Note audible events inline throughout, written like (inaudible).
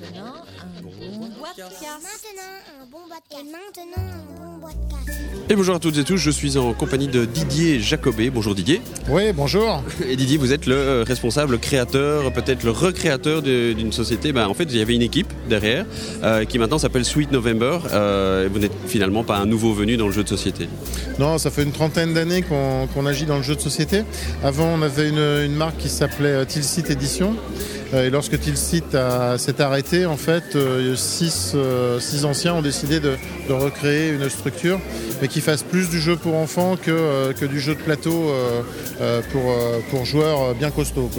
maintenant, un bon podcast. Maintenant, un bon podcast. Et maintenant, un bon podcast. Et bonjour à toutes et tous, je suis en compagnie de Didier Jacobé. Bonjour Didier. Oui, bonjour. Et Didier, vous êtes le euh, responsable, créateur, peut-être le recréateur d'une société. Ben, en fait, il y avait une équipe derrière euh, qui maintenant s'appelle Sweet November. Euh, et vous n'êtes finalement pas un nouveau venu dans le jeu de société. Non, ça fait une trentaine d'années qu'on agit dans le jeu de société. Avant, on avait une, une marque qui s'appelait Tilsit Edition. Euh, Et lorsque Tilsit a- s'est arrêté, en fait, euh, six, euh, six anciens ont décidé de, recréer une structure, mais qui fasse plus du jeu pour enfants que, que du jeu de plateau pour, pour joueurs bien costauds.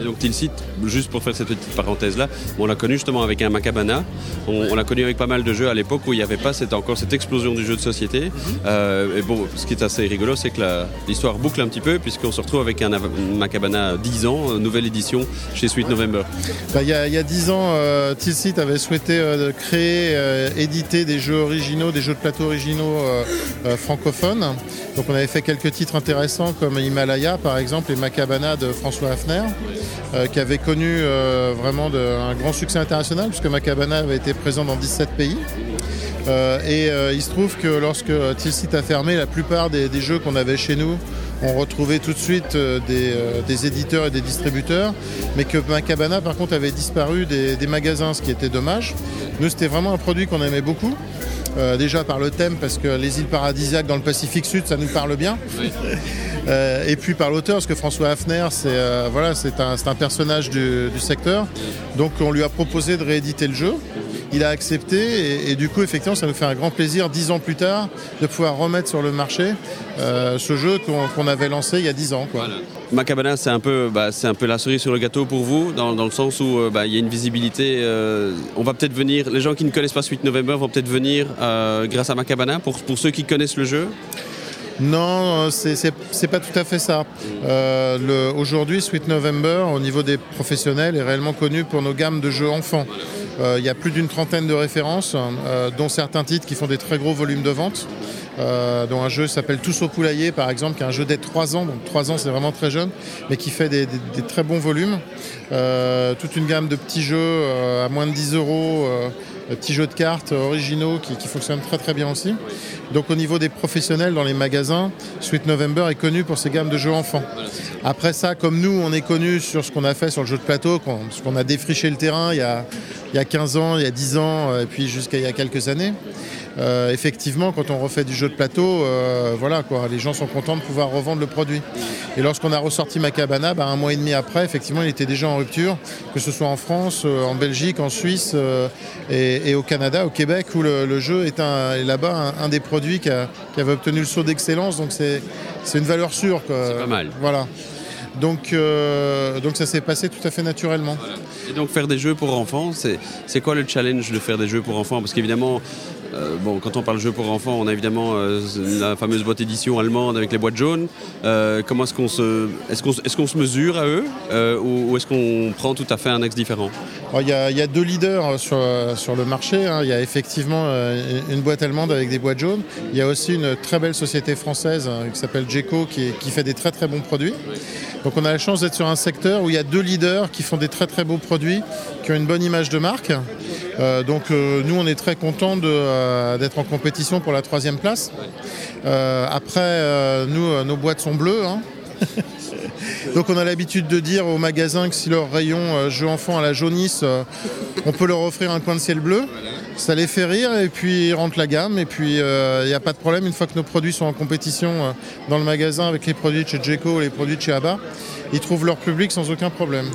Et donc Tilsit, juste pour faire cette petite parenthèse-là, on l'a connu justement avec un Macabana. On, l'a connu avec pas mal de jeux à l'époque où il n'y avait pas encore cette explosion du jeu de société. Et bon, ce qui est assez rigolo, c'est que l'histoire boucle un petit peu puisqu'on se retrouve avec un Macabana 10 ans, nouvelle édition chez Sweet November. Bah, Il y, a, 10 ans, euh, Tilsit avait souhaité euh, créer, euh, éditer des jeux originaux, des jeux de plateau originaux francophones. Donc on avait fait quelques titres intéressants comme Himalaya par exemple et Macabana de François Hafner, qui avait connu vraiment un grand succès international puisque Macabana avait été présent dans 17 pays. Et il se trouve que lorsque Tilsit a fermé, la plupart des jeux qu'on avait chez nous ont retrouvé tout de suite euh, des, euh, des éditeurs et des distributeurs, mais que Macabana par contre avait disparu des, des magasins, ce qui était dommage. Nous, c'était vraiment un produit qu'on aimait beaucoup. Euh, déjà par le thème, parce que les îles paradisiaques dans le Pacifique Sud, ça nous parle bien. (laughs) Euh, et puis par l'auteur, parce que François Hafner, c'est euh, voilà, un, personnage du, du secteur. Donc on lui a proposé de rééditer le jeu. Il a accepté et, et du coup, effectivement, ça nous fait un grand plaisir, dix ans plus tard, de pouvoir remettre sur le marché euh, ce jeu qu'on avait lancé il y a dix ans. Quoi. Macabana, c'est un peu, bah, c'est un peu la cerise sur le gâteau pour vous, dans, dans le sens où euh, bah, il y a une visibilité. euh, on va peut-être venir, les gens qui ne connaissent pas Sweet November vont peut-être venir euh, grâce à Macabana. Pour, pour ceux qui connaissent le jeu, Non, c'est pas tout à fait ça. Euh, le- Aujourd'hui, Sweet November, au niveau des professionnels, est réellement connu pour nos gammes de jeux enfants. Euh, Il y a plus d'une trentaine de références, euh, dont certains titres qui font des très gros volumes de vente. Euh, dont un jeu s'appelle Tous poulailler, par exemple, qui est un jeu dès 3 ans. Donc 3 ans, c'est vraiment très jeune, mais qui fait des, des- très bons volumes. Toute une gamme de petits jeux à moins de 10 euros. Euh, petits jeux de cartes originaux qui, fonctionnent très très bien aussi. Donc au niveau des professionnels dans les magasins, Sweet November est connu pour ses gammes de jeux enfants. Après ça, comme nous, on est connu sur ce qu'on a fait sur le jeu de plateau, parce qu'on a défriché le terrain il y a, il y a 15 ans, il y a 10 ans, euh, et puis jusqu'à il y a quelques années. Euh, effectivement, quand on refait du jeu de plateau, euh, voilà quoi, les gens sont contents de pouvoir revendre le produit. Et lorsqu'on a ressorti Macabana, bah, un mois et demi après, effectivement, il était déjà en rupture, que ce soit en France, euh, en Belgique, en Suisse et, et au Canada, au Québec, où le, le jeu est, là-bas un, un des produits qui, a- qui avait obtenu le saut d'excellence. Donc c'est une valeur sûre. C'est pas mal. Voilà. Donc, euh, donc ça s'est passé tout à fait naturellement. Et donc faire des jeux pour enfants, c'est quoi le challenge de faire des jeux pour enfants? Parce qu'évidemment, euh, bon, quand on parle jeux pour enfants, on a évidemment euh, la fameuse boîte édition allemande avec les boîtes jaunes. Euh, comment est-ce qu'on se, est-ce qu'on, est-ce qu'on se mesure à eux ou, est-ce qu'on prend tout à fait un axe différent? Alors, Il y, a, deux leaders sur, sur le marché. hein. Il y a effectivement une boîte allemande avec des boîtes jaunes. Il y a aussi une très belle société française hein, qui s'appelle Geco qui, qui fait des très très bons produits. Donc on a la chance d'être sur un secteur où il y a deux leaders qui font des très très beaux produits, qui ont une bonne image de marque. Euh, donc euh, nous on est très contents euh, d'être en compétition pour la troisième place. Après nous nos boîtes sont bleues. hein. (laughs) Donc on a l'habitude de dire aux magasins que si leur rayon euh, jeux enfants à la jaunisse, euh, on peut leur offrir un coin de ciel bleu. Ça les fait rire et puis ils rentrent la gamme et puis il n'y a pas de problème une fois que nos produits sont en compétition dans le magasin avec les produits de chez Jeco les produits de chez Abba, ils trouvent leur public sans aucun problème.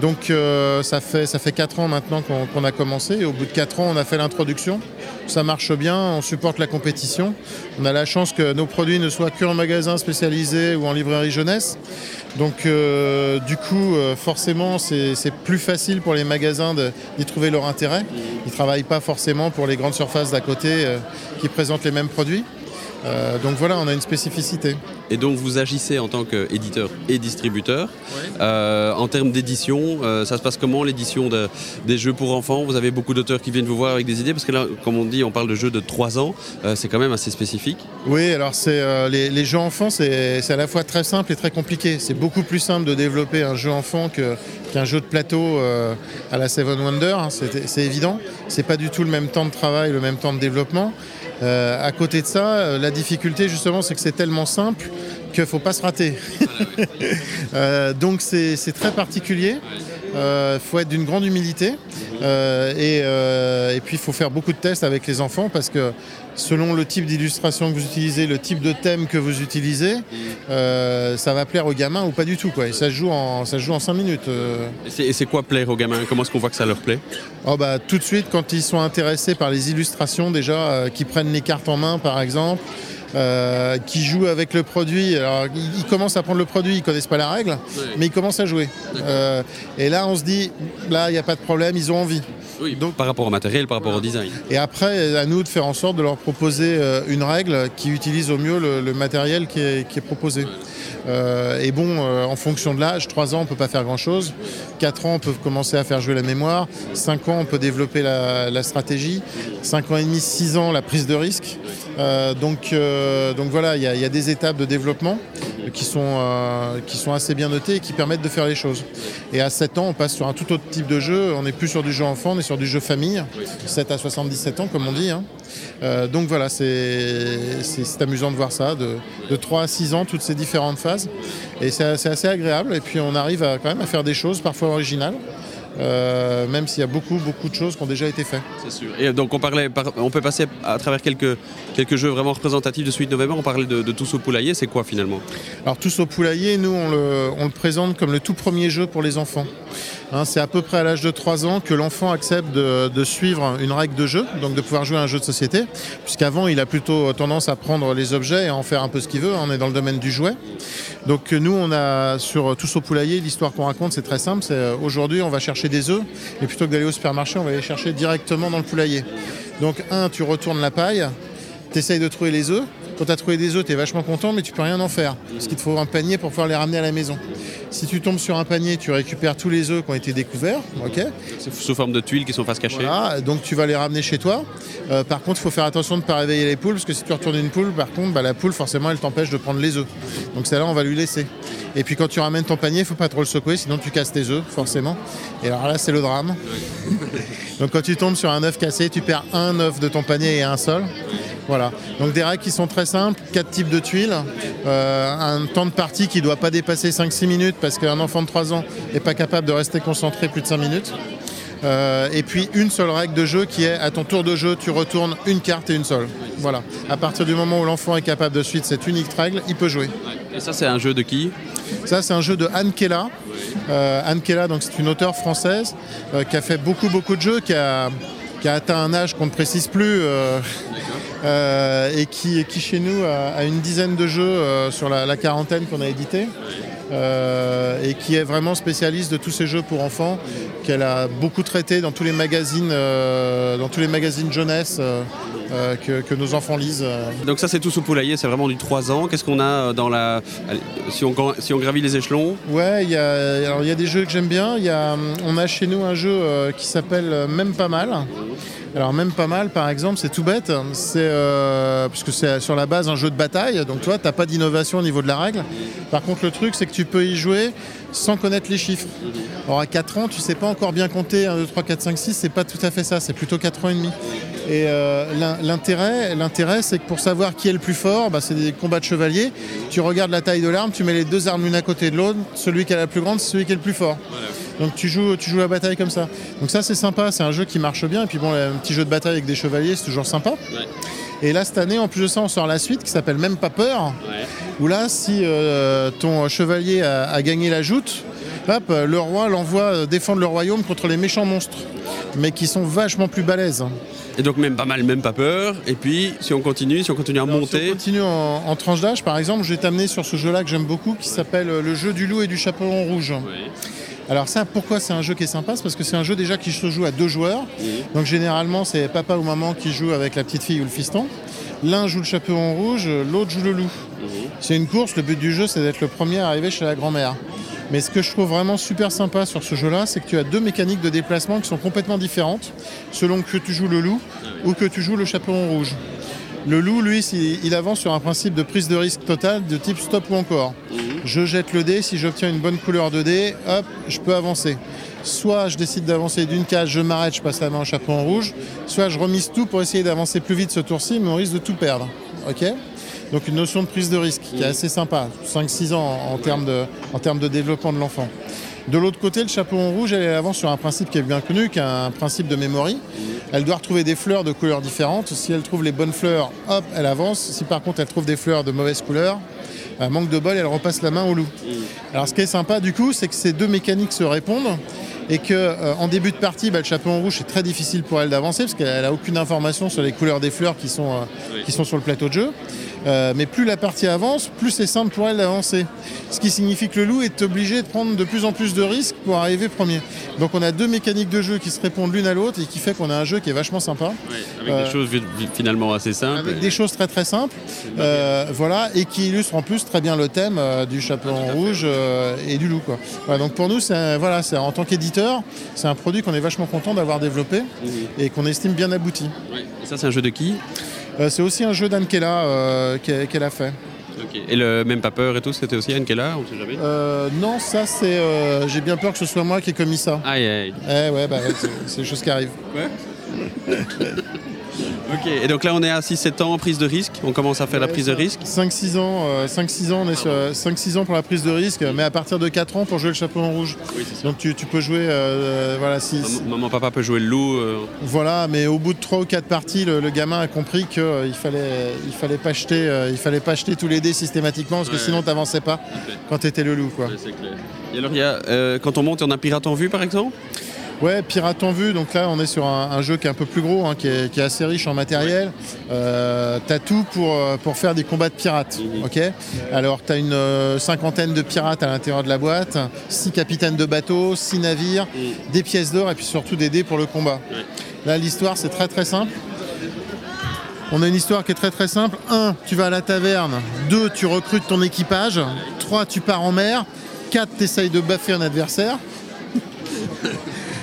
Donc euh, ça, fait, ça fait 4 ans maintenant qu'on a commencé au bout de 4 ans on a fait l'introduction. Ça marche bien, on supporte la compétition. On a la chance que nos produits ne soient que en magasin spécialisé ou en librairie jeunesse. Donc euh, du coup euh, forcément c'est plus facile pour les magasins d'y trouver leur intérêt. Ils ne travaillent pas forcément pour les grandes surfaces d'à côté qui présentent les mêmes produits. Euh, donc voilà, on a une spécificité. Et donc vous agissez en tant qu'éditeur et distributeur. Euh, en termes d'édition, euh, ça se passe comment l'édition de- des jeux pour enfants? Vous avez beaucoup d'auteurs qui viennent vous voir avec des idées? Parce que là, comme on dit, on parle de jeux de 3 ans. Euh, c'est quand même assez spécifique. Oui, alors c'est euh, les, les jeux enfants, c'est c'est à la fois très simple et très compliqué. C'est beaucoup plus simple de développer un jeu enfant que- qu'un jeu de plateau euh, à la Seven Wonders, hein, c'est c'est évident. C'est pas du tout le même temps de travail, le même temps de développement. Euh, à côté de ça, euh, la difficulté justement, c'est que c'est tellement simple qu'il faut pas se rater. (laughs) Euh, donc c'est très particulier. Il faut être d'une grande humilité Euh, et, euh, et puis il faut faire beaucoup de tests avec les enfants parce que selon le type d'illustration que vous utilisez, le type de thème que vous utilisez, euh, ça va plaire aux gamins ou pas du tout. Quoi. Et ça se joue en, ça se joue en 5 minutes. euh. Et c'est- Et c'est quoi plaire aux gamins? Comment est-ce qu'on voit que ça leur plaît? Oh bah, tout de suite, quand ils sont intéressés par les illustrations, déjà, euh, qui prennent les cartes en main, par exemple, euh, qui jouent avec le produit. Alors, ils, ils commencent à prendre le produit, ils connaissent pas la règle, mais ils commencent à jouer. Euh, et là, on se dit, là, il n'y a pas de problème, ils ont envie. Oui, donc par rapport au matériel, par rapport au design. Et après, à nous de faire en sorte de leur proposer euh, une règle qui utilise au mieux le, le matériel qui est, qui est proposé. Euh, et bon, euh, en fonction de l'âge, 3 ans, on peut pas faire grand-chose. 4 ans, on peut commencer à faire jouer la mémoire. 5 ans, on peut développer la, stratégie. 5 ans et demi, 6 ans, la prise de risque. Euh, donc, donc voilà, il y a des étapes de développement qui sont, euh, qui sont assez bien notées et qui permettent de faire les choses. Et à 7 ans, on passe sur un tout autre type de jeu. On n'est plus sur du jeu enfant, on est sur du jeu famille. 7 à 77 ans, comme on dit. hein. Euh, donc voilà, c'est amusant de voir ça, de, de 3 à 6 ans, toutes ces différentes phases. Et c'est c'est assez agréable. Et puis on arrive à, quand même à faire des choses parfois originales, euh, même s'il y a beaucoup, beaucoup de choses qui ont déjà été faites. C'est sûr. Et donc on parlait, par- on peut passer à travers quelques, quelques jeux vraiment représentatifs de Suite November. On parlait de, de Tous au poulailler. C'est quoi finalement? Alors tous au poulailler, nous on le, on le présente comme le tout premier jeu pour les enfants. Hein, c'est à peu près à l'âge de 3 ans que l'enfant accepte de, suivre une règle de jeu, donc de pouvoir jouer à un jeu de société, puisqu'avant il a plutôt tendance à prendre les objets et à en faire un peu ce qu'il veut, on est dans le domaine du jouet. Donc nous on a sur Tous au poulailler, l'histoire qu'on raconte c'est très simple, euh, aujourd'hui on va chercher des œufs, et plutôt que d'aller au supermarché on va les chercher directement dans le poulailler. Donc un, tu retournes la paille, tu essayes de trouver les œufs. Quand tu as trouvé des œufs, tu es vachement content, mais tu peux rien en faire. Parce qu'il te faut un panier pour pouvoir les ramener à la maison. Si tu tombes sur un panier, tu récupères tous les œufs qui ont été découverts. ok C'est sous forme de tuiles qui sont face cachée. voilà, donc tu vas les ramener chez toi. Euh, par contre, il faut faire attention de ne pas réveiller les poules, parce que si tu retournes une poule, par contre, bah, la poule, forcément, elle t'empêche de prendre les œufs. Donc celle-là, on va lui laisser. Et puis quand tu ramènes ton panier, il faut pas trop le secouer, sinon tu casses tes œufs, forcément. Et alors là, c'est le drame. (laughs) donc quand tu tombes sur un œuf cassé, tu perds un œuf de ton panier et un seul. Voilà. Donc des règles qui sont très simples, quatre types de tuiles, euh, un temps de partie qui ne doit pas dépasser 5-6 minutes parce qu'un enfant de 3 ans n'est pas capable de rester concentré plus de 5 minutes. Euh, et puis une seule règle de jeu qui est à ton tour de jeu, tu retournes une carte et une seule. Voilà. À partir du moment où l'enfant est capable de suivre cette unique règle, il peut jouer. Et ça, c'est un jeu de qui? Ça, c'est un jeu de Anne Kella. Euh, Anne Kella, donc c'est une auteure française euh, qui a fait beaucoup, beaucoup de jeux, qui a, qui a atteint un âge qu'on ne précise plus. Euh, et qui, qui chez nous a, a une dizaine de jeux euh, sur la, la quarantaine qu'on a édité euh, et qui est vraiment spécialiste de tous ces jeux pour enfants qu'elle a beaucoup traité dans tous les magazines dans tous les magazines jeunesse que, que nos enfants lisent. Donc ça, c'est Tous au poulailler. C'est vraiment du 3 ans. Qu'est-ce qu'on a dans la... allez, si, on, si on gravit les échelons? Ouais, il y a, alors il y a des jeux que j'aime bien. Y a, on a chez nous un jeu qui s'appelle Même pas mal. Alors même pas mal, par exemple, c'est tout bête. C'est euh, puisque c'est sur la base un jeu de bataille. Donc toi, t'as pas d'innovation au niveau de la règle. Par contre, le truc, c'est que tu peux y jouer sans connaître les chiffres. Alors à 4 ans, tu sais pas encore bien compter 1, 2, 3, 4, 5, 6. C'est pas tout à fait ça. C'est plutôt 4 ans et demi. Et euh, l'in- l'intérêt, l'intérêt, c'est que pour savoir qui est le plus fort, bah, c'est des combats de chevaliers. Tu regardes la taille de l'arme, tu mets les deux armes l'une à côté de l'autre. Celui qui a la plus grande, c'est celui qui est le plus fort. Donc tu joues, tu joues la bataille comme ça. Donc ça c'est sympa, c'est un jeu qui marche bien. Et puis bon, un petit jeu de bataille avec des chevaliers, c'est toujours sympa. Et là cette année, en plus de ça, on sort la suite qui s'appelle Même pas peur. Où là, si euh, ton chevalier a, a gagné la joute, hop, le roi l'envoie euh, défendre le royaume contre les méchants monstres, mais qui sont vachement plus balèzes. Et donc même pas mal, même pas peur. Et puis, si on continue, si on continue à Alors, si monter... on continue en, en tranche d'âge, par exemple, je vais t'amener sur ce jeu-là que j'aime beaucoup, qui s'appelle euh, le jeu du loup et du chaperon rouge. Alors ça, pourquoi c'est un jeu qui est sympa? C'est parce que c'est un jeu déjà qui se joue à deux joueurs. Donc généralement, c'est papa ou maman qui joue avec la petite fille ou le fiston. L'un joue le chaperon rouge, l'autre joue le loup. C'est une course, le but du jeu c'est d'être le premier à arriver chez la grand-mère. Mais ce que je trouve vraiment super sympa sur ce jeu-là, c'est que tu as deux mécaniques de déplacement qui sont complètement différentes selon que tu joues le loup ou que tu joues le chaperon rouge. Le loup, lui, il avance sur un principe de prise de risque total de type stop ou encore. Je jette le dé, si j'obtiens une bonne couleur de dé, hop, je peux avancer. Soit je décide d'avancer d'une case, je m'arrête, je passe la main au chaperon rouge, soit je remise tout pour essayer d'avancer plus vite ce tour-ci, mais on risque de tout perdre. Ok? Donc une notion de prise de risque qui est assez sympa, 5-6 ans en, en termes de, en termes de développement de l'enfant. De l'autre côté, le chaperon rouge, elle avance sur un principe qui est bien connu, qui est un principe de memory. Elle doit retrouver des fleurs de couleurs différentes. Si elle trouve les bonnes fleurs, hop, elle avance. Si par contre elle trouve des fleurs de mauvaise couleur, euh, manque de bol, elle repasse la main au loup. Alors ce qui est sympa du coup, c'est que ces deux mécaniques se répondent et que euh, en début de partie, bah, le chaperon rouge c'est très difficile pour elle d'avancer parce qu'elle n'a aucune information sur les couleurs des fleurs qui sont, euh, qui sont sur le plateau de jeu. Euh, mais plus la partie avance, plus c'est simple pour elle d'avancer. Ce qui signifie que le loup est obligé de prendre de plus en plus de risques pour arriver premier. Donc on a deux mécaniques de jeu qui se répondent l'une à l'autre et qui fait qu'on a un jeu qui est vachement sympa. Avec Euh, des choses vi- vi- finalement assez simples. Avec des choses très très simples, euh, voilà, et qui illustrent en plus très bien le thème euh, du chaperon rouge euh, et du loup. Quoi. Voilà, donc pour nous, c'est voilà, c'est en tant qu'éditeur, c'est un produit qu'on est vachement content d'avoir développé et qu'on estime bien abouti. Et ça, c'est un jeu de qui? Euh, c'est aussi un jeu d'Ankela euh, qu'elle a fait. Et le même pas peur et tout, c'était aussi Anne Keller, on sait jamais. Euh, non, ça c'est, euh, j'ai bien peur que ce soit moi qui ai commis ça. Aïe, aïe. Eh ouais, bah, ouais, c'est- c'est des choses qui arrivent. (laughs) Ok. Et donc là, on est à 6-7 ans en prise de risque. On commence à faire la prise de risque. 5-6 ans, euh, 5-6 ans, on est sur 5-6 ans pour la prise de risque, mais à partir de 4 ans pour jouer le rouge. Oui, c'est ça. Donc tu, tu peux jouer, euh, voilà, si, Maman, maman, papa peut jouer le loup. euh, voilà, mais au bout de 3 ou 4 parties, le, le gamin a compris qu'il il fallait, il fallait pas jeter, euh, il fallait pas jeter tous les dés systématiquement parce que Ouais. sinon t'avançais pas quand t'étais le loup, quoi. ouais, clair. Et alors, il y a, euh, quand on monte, on a pirate en vue, par exemple? Ouais, Pirate en vue, donc là on est sur un, un jeu qui est un peu plus gros, hein, qui, est, qui est assez riche en matériel. Euh, t'as tout pour, euh, pour faire des combats de pirates. Mhm. ok? Alors t'as une euh, cinquantaine de pirates à l'intérieur de la boîte, six capitaines de bateaux, six navires, des pièces d'or et puis surtout des dés pour le combat. Là l'histoire c'est très très simple. On a une histoire qui est très très simple. 1. Tu vas à la taverne. 2. Tu recrutes ton équipage. 3. Tu pars en mer. 4. Tu essayes de baffer un adversaire.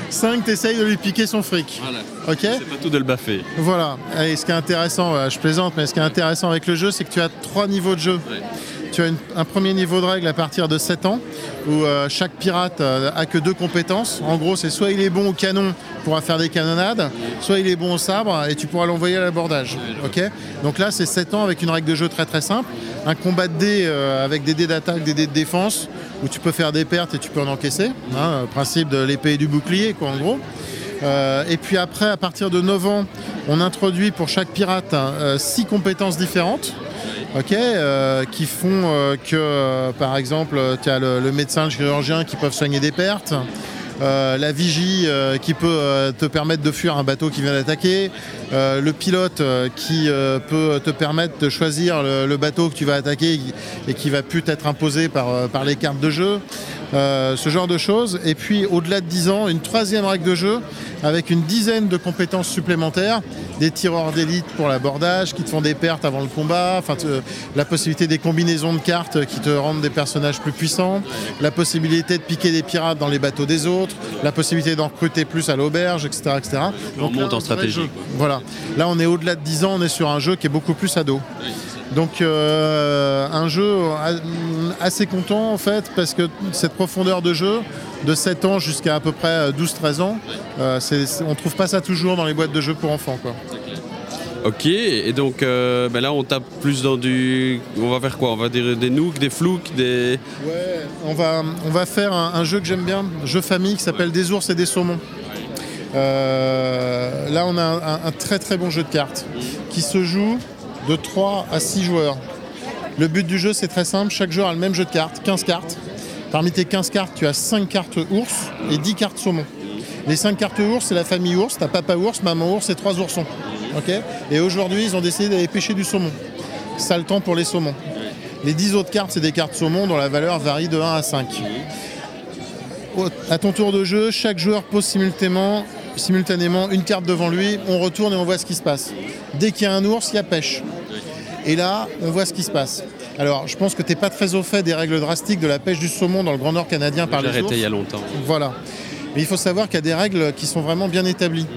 5. Tu essayes de lui piquer son fric. Voilà. Ok C'est pas tout de le baffer. Voilà. Et ce qui est intéressant, euh, je plaisante, mais ce qui est intéressant avec le jeu, c'est que tu as trois niveaux de jeu. Ouais. Tu as un premier niveau de règle à partir de 7 ans, où euh, chaque pirate euh, a que deux compétences. En gros, c'est soit il est bon au canon, pourra faire des canonnades, soit il est bon au sabre et tu pourras l'envoyer à l'abordage. Donc là, c'est 7 ans avec une règle de jeu très très simple. Un combat de dés euh, avec des dés d'attaque, des dés de défense, où tu peux faire des pertes et tu peux en encaisser. Hein, le principe de l'épée et du bouclier, quoi, en gros. Euh, et puis après, à partir de 9 ans, on introduit pour chaque pirate 6 compétences différentes. ok, euh, qui font euh, que, euh, par exemple, tu as le, médecin, le chirurgien qui peuvent soigner des pertes. euh, la vigie euh, qui peut euh, te permettre de fuir un bateau qui vient d'attaquer, euh, le pilote euh, qui euh, peut te permettre de choisir le, bateau que tu vas attaquer et qui va plus être imposé par, euh, par les cartes de jeu, euh, ce genre de choses. Et puis au-delà de 10 ans, une troisième règle de jeu avec une dizaine de compétences supplémentaires, des tireurs d'élite pour l'abordage qui te font des pertes avant le combat, enfin te- la possibilité des combinaisons de cartes qui te rendent des personnages plus puissants, la possibilité de piquer des pirates dans les bateaux des autres, la possibilité d'en recruter plus à l'auberge, etc. etc. On monte en stratégie, jeu. Voilà. Là, on est au-delà de 10 ans, on est sur un jeu qui est beaucoup plus ado. Donc euh, un jeu assez content en fait parce que cette profondeur de jeu de 7 ans jusqu'à à peu près 12-13 ans, euh, c'est- c'est- on trouve pas ça toujours dans les boîtes de jeux pour enfants. Quoi. Ok, et donc euh, ben là on tape plus dans du. On va faire quoi? On va dire des nooks, des flouks, des. Ouais, on va, on va faire un, un jeu que j'aime bien, un jeu famille qui s'appelle Des ours et des saumons. Euh, là, on a un, un- un très très bon jeu de cartes qui se joue de 3 à 6 joueurs. Le but du jeu, c'est très simple. Chaque joueur a le même jeu de cartes, 15 cartes. Parmi tes 15 cartes, tu as 5 cartes ours et 10 cartes saumon. Les 5 cartes ours, c'est la famille ours. T'as papa ours, maman ours et 3 oursons. Et aujourd'hui, ils ont décidé d'aller pêcher du saumon. Ça le temps pour les saumons. Les 10 autres cartes, c'est des cartes saumon dont la valeur varie de 1 à 5. Au- À ton tour de jeu, chaque joueur pose simultanément une carte devant lui, on retourne et on voit ce qui se passe. Dès qu'il y a un ours, il y a pêche. Et là, on voit ce qui se passe. Alors, je pense que tu n'es pas très au fait des règles drastiques de la pêche du saumon dans le Grand Nord canadien par J'ai les arrêté ours. il y a longtemps. Voilà. Mais il faut savoir qu'il y a des règles qui sont vraiment bien établies.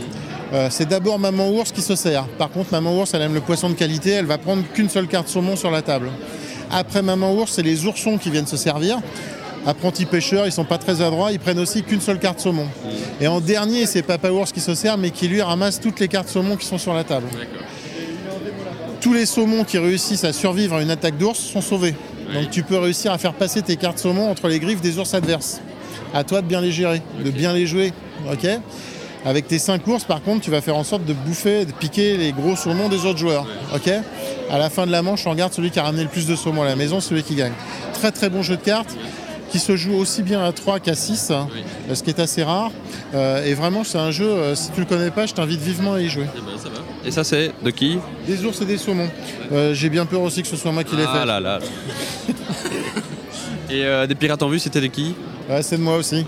Euh, c'est d'abord maman ours qui se sert. Par contre, maman ours, elle aime le poisson de qualité, elle va prendre qu'une seule carte saumon sur la table. Après maman ours, c'est les oursons qui viennent se servir. Apprentis pêcheurs, ils sont pas très adroits, ils prennent aussi qu'une seule carte saumon. Et en dernier, c'est papa ours qui se sert, mais qui lui ramasse toutes les cartes saumon qui sont sur la table. Tous les saumons qui réussissent à survivre à une attaque d'ours sont sauvés. Donc tu peux réussir à faire passer tes cartes saumon entre les griffes des ours adverses. À toi de bien les gérer, de bien les jouer. ok? Avec tes 5 ours, par contre, tu vas faire en sorte de bouffer, de piquer les gros saumons des autres joueurs. ok? À la fin de la manche, on regarde celui qui a ramené le plus de saumon à la maison, celui qui gagne. Très très bon jeu de cartes qui se joue aussi bien à 3 qu'à 6, hein, ce qui est assez rare. Euh, et vraiment, c'est un jeu, euh, si tu le connais pas, je t'invite vivement à y jouer. Eh ben, ça va. Et ça, c'est de qui Des ours et des saumons. Euh, J'ai bien peur aussi que ce soit moi qui l'ai Ah fait. là là. (laughs) Et euh, des pirates en vue, c'était de qui c'est de moi aussi.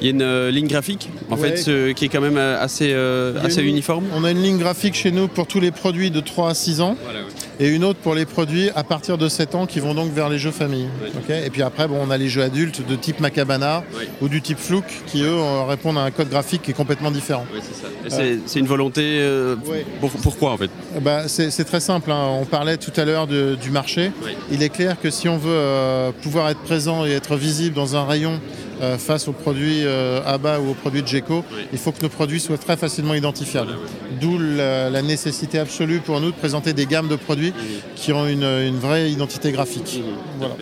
Il y a une euh, ligne graphique, en Ouais. fait, qui est quand même assez, euh, une- uniforme. On a une ligne graphique chez nous pour tous les produits de 3 à 6 ans et une autre pour les produits à partir de 7 ans qui vont donc vers les jeux famille. Et puis après, bon, on a les jeux adultes de type Macabana ou du type Flouk qui, eux, euh, répondent à un code graphique qui est complètement différent. Oui, c'est ça. Et c'est- c'est une volonté. euh, pour- pourquoi en fait? Bah, c'est très simple. hein. On parlait tout à l'heure du marché. Il est clair que si on veut euh, pouvoir être présent et être visible dans un rayon euh, face aux produits euh, ABA ou aux produits de GECO, Oui. il faut que nos produits soient très facilement identifiables. Voilà, D'où la, la nécessité absolue pour nous de présenter des gammes de produits qui ont une, une vraie identité graphique. Voilà.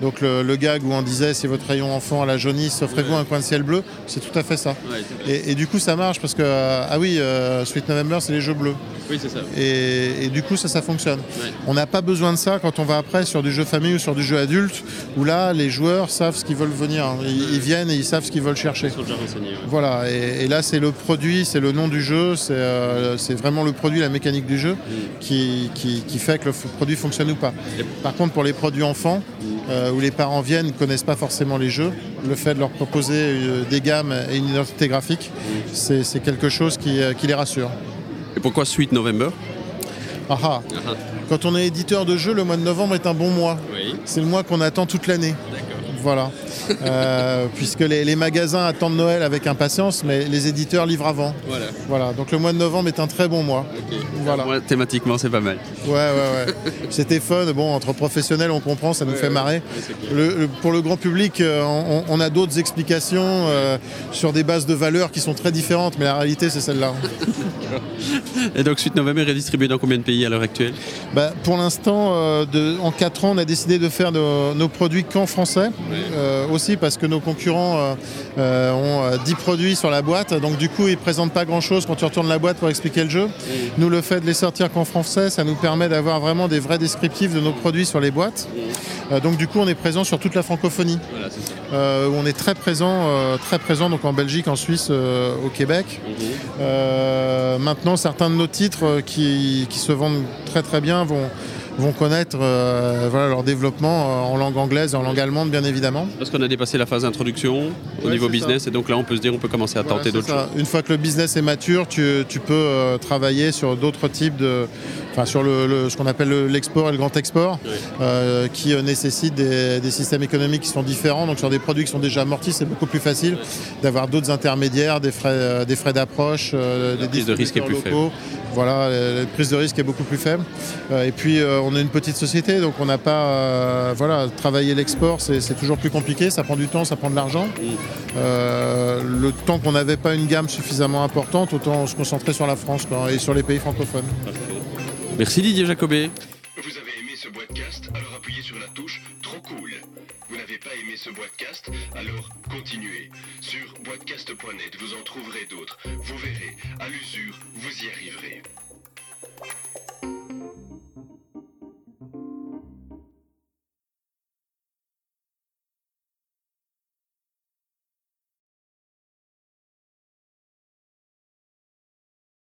Donc le, le gag où on disait c'est votre rayon enfant à la jaunisse, offrez-vous un coin de ciel bleu, c'est tout à fait ça. Ouais. Et, et du coup ça marche parce que, euh, ah oui, euh, Sweet November c'est les jeux bleus. Oui, c'est ça. Et, et du coup, ça, ça fonctionne. Ouais. On n'a pas besoin de ça quand on va après sur du jeu famille ou sur du jeu adulte, où là, les joueurs savent ce qu'ils veulent venir. Ils, ils viennent et ils savent ce qu'ils veulent chercher. Ils sont déjà. Voilà, et, et là, c'est le produit, c'est le nom du jeu, c'est euh, c'est vraiment le produit, la mécanique du jeu qui, qui- qui fait que le produit fonctionne ou pas. Par contre, pour les produits enfants, euh, où les parents viennent, ne connaissent pas forcément les jeux, le fait de leur proposer euh, des gammes et une identité graphique, c'est quelque chose qui, euh, qui les rassure. Et pourquoi Sweet November? Ah ah. Quand on est éditeur de jeux, le mois de novembre est un bon mois. Oui, C'est le mois qu'on attend toute l'année. Voilà. Euh, puisque les, les magasins attendent Noël avec impatience, mais les éditeurs livrent avant. Voilà. Voilà. Donc le mois de novembre est un très bon mois. Ok. Voilà. Moi, thématiquement, c'est pas mal. Ouais, ouais, ouais. C'était fun. Bon, entre professionnels, on comprend, ça nous fait marrer. Le- le- pour le grand public, euh, on, on a d'autres explications euh, sur des bases de valeurs qui sont très différentes, mais la réalité, c'est celle-là. Et donc, Sweet November est distribué dans combien de pays à l'heure actuelle? Bah, pour l'instant, euh, en 4 ans, on a décidé de faire nos, nos produits qu'en français. Euh, aussi parce que nos concurrents euh, euh, ont euh, 10 produits sur la boîte. Donc du coup, ils ne présentent pas grand-chose quand tu retournes la boîte pour expliquer le jeu. Nous, le fait de les sortir qu'en français, ça nous permet d'avoir vraiment des vrais descriptifs de nos produits sur les boîtes. Euh, donc du coup, on est présent sur toute la francophonie. Voilà, ça. Euh, on est très présent, euh, très présent donc en Belgique, en Suisse, euh, au Québec. Euh, maintenant, certains de nos titres euh, qui, qui se vendent très très bien vont, vont connaître euh, voilà, leur développement euh, en langue anglaise et en langue allemande, bien évidemment. Parce qu'on a dépassé la phase d'introduction au Ouais, niveau business, et donc là, on peut se dire, on peut commencer à Voilà, tenter d'autres choses. Une fois que le business est mature, tu, tu peux euh, travailler sur d'autres types de. Enfin, sur le, le- ce qu'on appelle le- l'export et le grand export, Oui. euh, qui euh, nécessitent des, des systèmes économiques qui sont différents. Donc, sur des produits qui sont déjà amortis, c'est beaucoup plus facile d'avoir d'autres intermédiaires, des frais, euh, des frais d'approche, euh, des prise de risque est plus locaux. Voilà, euh, la prise de risque est beaucoup plus faible. Euh, et puis, euh, on est une petite société, donc on n'a pas. euh, voilà, travailler l'export, c'est toujours plus compliqué. Ça prend du temps, ça prend de l'argent. Euh, le temps qu'on n'avait pas une gamme suffisamment importante, autant se concentrer sur la France quoi, et sur les pays francophones. Merci Didier Jacobé. Vous avez aimé ce podcast Alors appuyez sur la touche Trop cool. Vous n'avez pas aimé ce podcast Alors continuez. Sur podcast.net, vous en trouverez d'autres. Vous verrez, à l'usure, vous y arriverez.